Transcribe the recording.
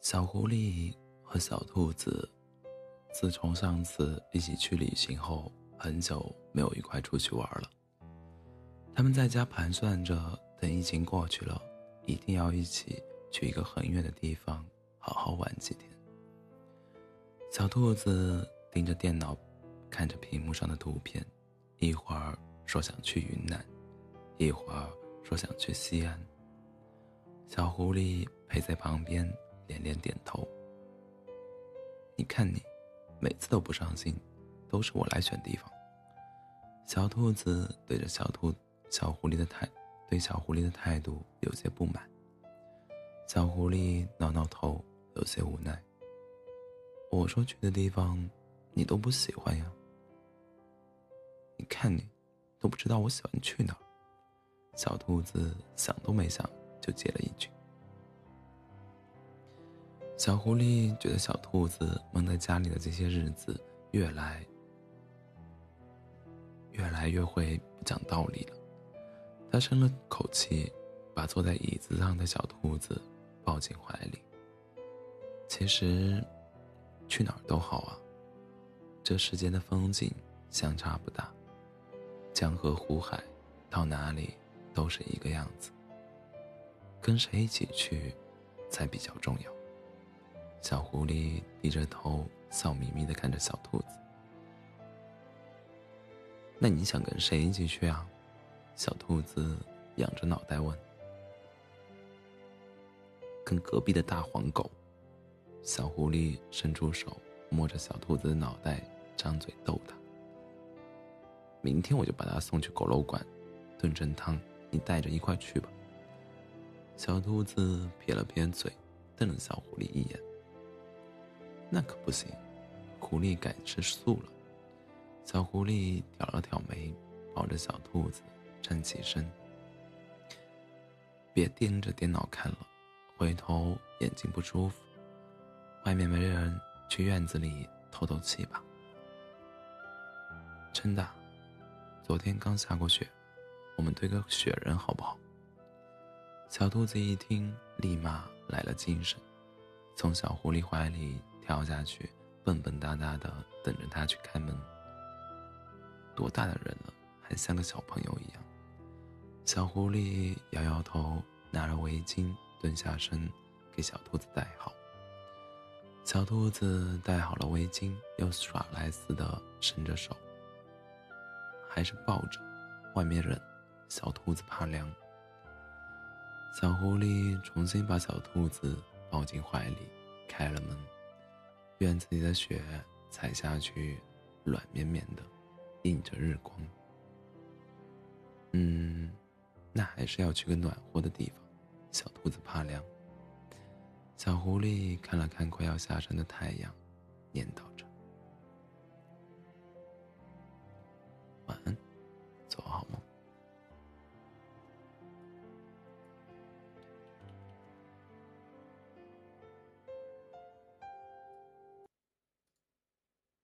小狐狸和小兔子，自从上次一起去旅行后，很久没有一块出去玩了。他们在家盘算着，等疫情过去了，一定要一起去一个很远的地方好好玩几天。小兔子盯着电脑，看着屏幕上的图片，一会儿说想去云南，一会儿说想去西安。小狐狸陪在旁边。连连点头。你看你，每次都不上心，都是我来选地方。小兔子对着小兔、小狐狸的态，对小狐狸的态度有些不满。小狐狸挠挠头，有些无奈。我说去的地方，你都不喜欢呀。你看你，都不知道我喜欢去哪。小兔子想都没想就接了一句。小狐狸觉得小兔子闷在家里的这些日子越来越来越会不讲道理了。他深了口气，把坐在椅子上的小兔子抱进怀里。其实，去哪儿都好啊。这世间的风景相差不大，江河湖海，到哪里都是一个样子。跟谁一起去，才比较重要。小狐狸低着头，笑眯眯的看着小兔子。那你想跟谁一起去啊？小兔子仰着脑袋问。跟隔壁的大黄狗。小狐狸伸出手摸着小兔子的脑袋，张嘴逗它。明天我就把它送去狗肉馆，炖成汤，你带着一块去吧。小兔子撇了撇嘴，瞪了小狐狸一眼。那可不行，狐狸改吃素了。小狐狸挑了挑眉，抱着小兔子站起身。别盯着电脑看了，回头眼睛不舒服。外面没人，去院子里透透气吧。真的，昨天刚下过雪，我们堆个雪人好不好？小兔子一听，立马来了精神，从小狐狸怀里。跳下去，笨笨哒哒的等着他去开门。多大的人了，还像个小朋友一样。小狐狸摇摇头，拿着围巾蹲下身，给小兔子戴好。小兔子戴好了围巾，又耍赖似的伸着手，还是抱着，外面冷，小兔子怕凉。小狐狸重新把小兔子抱进怀里，开了门。院子里的雪踩下去，软绵绵的，映着日光。嗯，那还是要去个暖和的地方。小兔子怕凉。小狐狸看了看快要下山的太阳，念叨